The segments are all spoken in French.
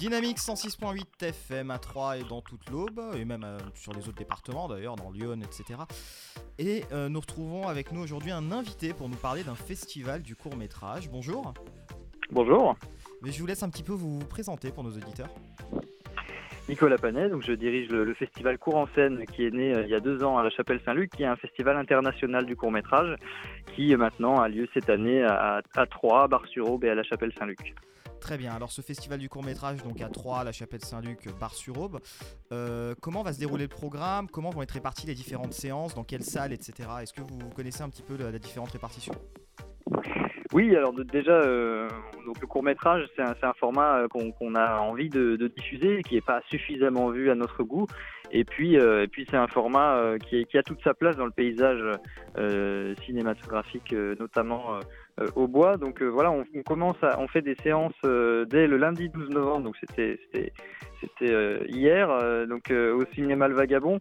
Dynamique 106.8 FM à 3 et dans toute l'Aube, et même euh, sur les autres départements d'ailleurs, dans Lyon, etc. Et euh, nous retrouvons avec nous aujourd'hui un invité pour nous parler d'un festival du court métrage. Bonjour. Bonjour. Mais je vous laisse un petit peu vous présenter pour nos auditeurs. Nicolas Panet, donc je dirige le, festival Court en scène qui est né euh, il y a deux ans à la Chapelle Saint-Luc, qui est un festival international du court métrage qui maintenant a lieu cette année à, à Troyes, Bar-sur-Aube et à la Chapelle Saint-Luc. Très bien. Alors ce festival du court métrage, donc à Troyes, la Chapelle Saint-Luc, Bar-sur-Aube, euh, comment va se dérouler le programme? Comment vont être réparties les différentes séances? Dans quelle salle, etc. Est-ce que vous connaissez un petit peu la, différente répartition? Oui, alors déjà, euh, donc le court métrage, c'est un, format euh, qu'on a envie de, diffuser, qui n'est pas suffisamment vu à notre goût. Et puis, et puis c'est un format qui, qui, a toute sa place dans le paysage cinématographique, notamment euh, au bois. Donc euh, voilà, on, commence à, on fait des séances euh, dès le lundi 12 novembre, donc c'était c'était hier, donc au cinéma Le Vagabond.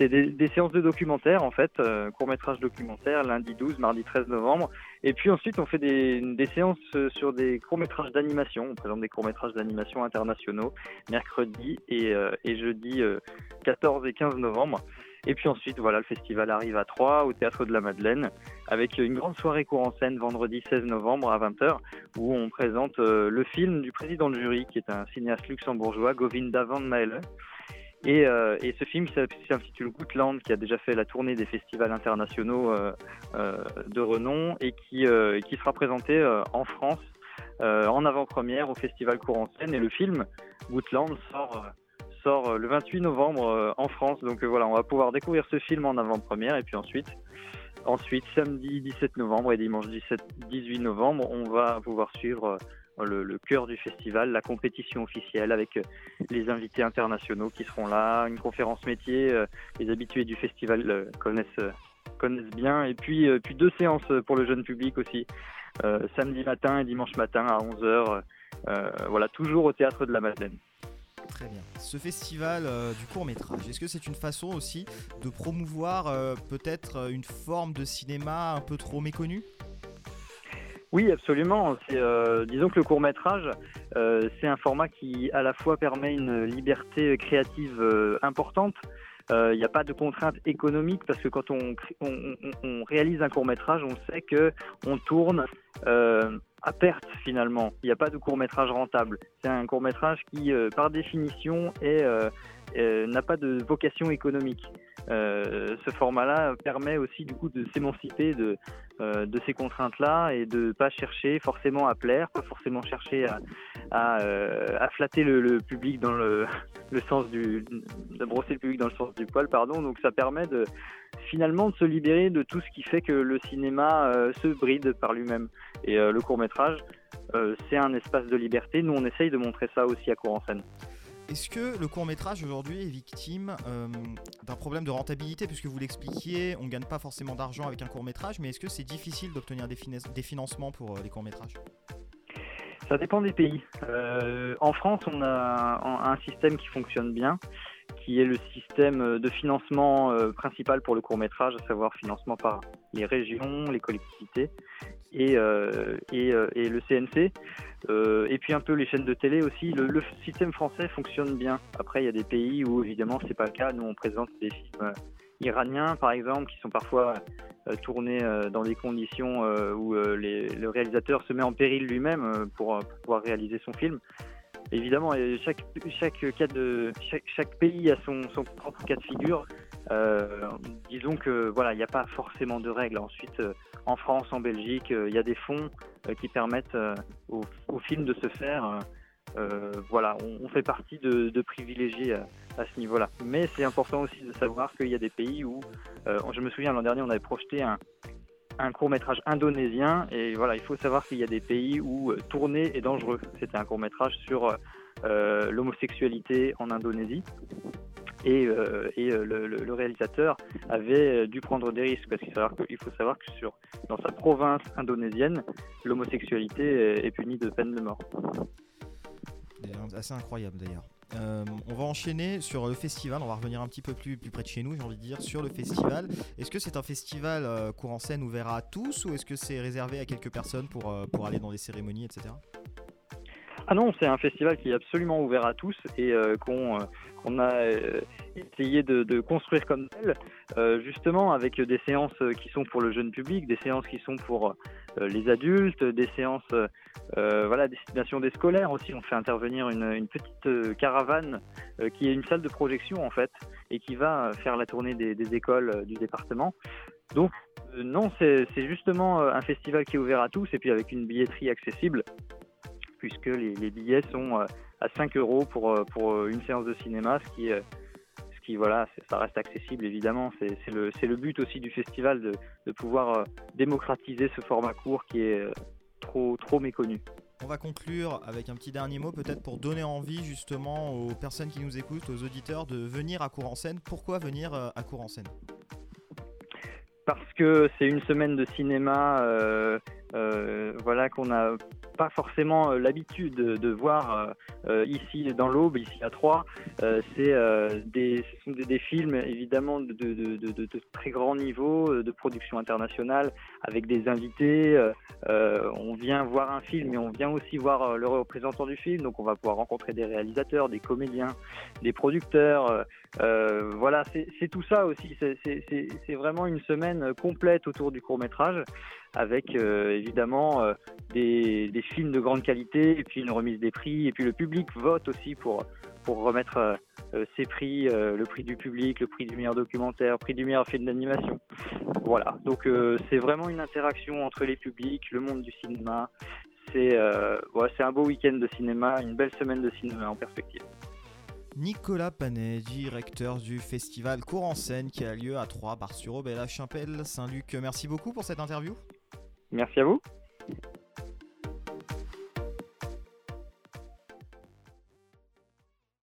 C'est des, séances de documentaire en fait, court métrage documentaire, lundi 12, mardi 13 novembre. Et puis ensuite, on fait des, séances sur des courts métrages d'animation. On présente des courts métrages d'animation internationaux mercredi et, et jeudi 14 et 15 novembre. Et puis ensuite, voilà, le festival arrive à Troyes, au Théâtre de la Madeleine, avec une grande soirée court en scène vendredi 16 novembre à 20h, où on présente euh, le film du président de jury, qui est un cinéaste luxembourgeois, Govinda van Maele. Et, euh, et, ce film s'intitule Gootland, qui a déjà fait la tournée des festivals internationaux euh, de renom et qui, qui sera présenté en France en avant-première au Festival scène. Et le film Gootland sort euh, le 28 novembre euh, en France. Donc euh, voilà, on va pouvoir découvrir ce film en avant-première et puis ensuite, samedi 17 novembre et dimanche 17, 18 novembre, on va pouvoir suivre le, cœur du festival, la compétition officielle avec les invités internationaux qui seront là, une conférence métier, les habitués du festival connaissent, connaissent bien, et puis, puis deux séances pour le jeune public aussi, samedi matin et dimanche matin à 11h, voilà, toujours au théâtre de la Madeleine. Très bien. Ce festival euh, du court métrage, est-ce que c'est une façon aussi de promouvoir euh, peut-être euh, une forme de cinéma un peu trop méconnue? Oui, absolument. disons que le court métrage, c'est un format qui à la fois permet une liberté créative importante. Il n'y a pas de contraintes économiques parce que quand on, on réalise un court métrage, on sait que on tourne à perte finalement. Il n'y a pas de court métrage rentable. C'est un court métrage qui, euh, par définition, euh, euh, n'a pas de vocation économique. Ce format-là permet aussi du coup de s'émanciper de, de ces contraintes-là et de pas chercher forcément à plaire, pas forcément chercher à, à, flatter le, public dans le, sens du, de brosser le public dans le sens du poil, pardon. Donc ça permet finalement de se libérer de tout ce qui fait que le cinéma se bride par lui-même. Et le court métrage, c'est un espace de liberté. Nous, on essaye de montrer ça aussi à court en scène. Est-ce que le court métrage aujourd'hui est victime euh, d'un problème de rentabilité? Puisque vous l'expliquiez, on ne gagne pas forcément d'argent avec un court métrage, mais est-ce que c'est difficile d'obtenir des, financements pour euh, les courts métrages Ça dépend des pays. Euh, en France, on a un, système qui fonctionne bien, qui est le système de financement principal pour le court métrage, à savoir financement par les régions, les collectivités et, le CNC. Euh, et puis un peu les chaînes de télé aussi. Le, système français fonctionne bien. Après, il y a des pays où évidemment c'est pas le cas. Nous, on présente des films euh, iraniens, par exemple, qui sont parfois euh, tournés dans des conditions où le réalisateur se met en péril lui-même pour, pouvoir réaliser son film. Évidemment, chaque, chaque, cas chaque pays a son, son, propre cas de figure. Disons que voilà, il n'y a pas forcément de règles. Ensuite, en France, en Belgique, il y a des fonds euh, qui permettent euh, au, film de se faire. Euh, voilà, on, fait partie de, privilégiés à, ce niveau-là. Mais c'est important aussi de savoir qu'il y a des pays où, je me souviens l'an dernier, on avait projeté un court métrage indonésien et voilà, il faut savoir qu'il y a des pays où tourner est dangereux. C'était un court métrage sur l'homosexualité en Indonésie et, euh, euh, le, réalisateur avait dû prendre des risques parce qu'il faut savoir que sur, dans sa province indonésienne, l'homosexualité est punie de peine de mort. Assez incroyable d'ailleurs. Euh, on va enchaîner sur le festival, on va revenir un petit peu plus, plus près de chez nous, j'ai envie de dire, sur le festival. Est-ce que c'est un festival euh, court en scène ouvert à tous ou est-ce que c'est réservé à quelques personnes pour, pour aller dans des cérémonies, etc. Ah non, c'est un festival qui est absolument ouvert à tous et qu'on a essayé de, construire comme tel, justement avec des séances qui sont pour le jeune public, des séances qui sont pour les adultes, des séances, voilà, destination des scolaires aussi. On fait intervenir une, petite caravane qui est une salle de projection en fait et qui va faire la tournée des écoles du département. Donc non, c'est justement un festival qui est ouvert à tous et puis avec une billetterie accessible puisque les, billets sont euh, à 5 euros pour, euh, pour euh, une séance de cinéma, ce qui, ce qui voilà, ça reste accessible évidemment. C'est le, le, but aussi du festival de, de, pouvoir démocratiser ce format court qui est trop, trop méconnu. On va conclure avec un petit dernier mot peut-être pour donner envie justement aux personnes qui nous écoutent, aux auditeurs de venir à Cour en scène. Pourquoi venir à Cour en scène Parce que c'est une semaine de cinéma euh, qu'on n'a pas forcément euh, l'habitude de, voir euh, euh, ici dans l'Aube, ici à Troyes. c'est des, ce sont des, films évidemment de, de, très grand niveau, de production internationale, avec des invités. on vient voir un film, mais on vient aussi voir le représentant du film. Donc on va pouvoir rencontrer des réalisateurs, des comédiens, des producteurs. Voilà, c'est tout ça aussi. C'est vraiment une semaine complète autour du court métrage avec euh, évidemment euh, des, des, films de grande qualité et puis une remise des prix et puis le public vote aussi pour pour remettre euh, ces prix, le prix du public, le prix du meilleur documentaire, le prix du meilleur film d'animation. Voilà, donc c'est vraiment une interaction entre les publics, le monde du cinéma. C'est ouais, un beau week-end de cinéma, une belle semaine de cinéma en perspective. Nicolas Panet, directeur du festival Cours en scène qui a lieu à Troyes, Bar-sur-Aube et la Chapelle Saint-Luc. Merci beaucoup pour cette interview. Merci à vous.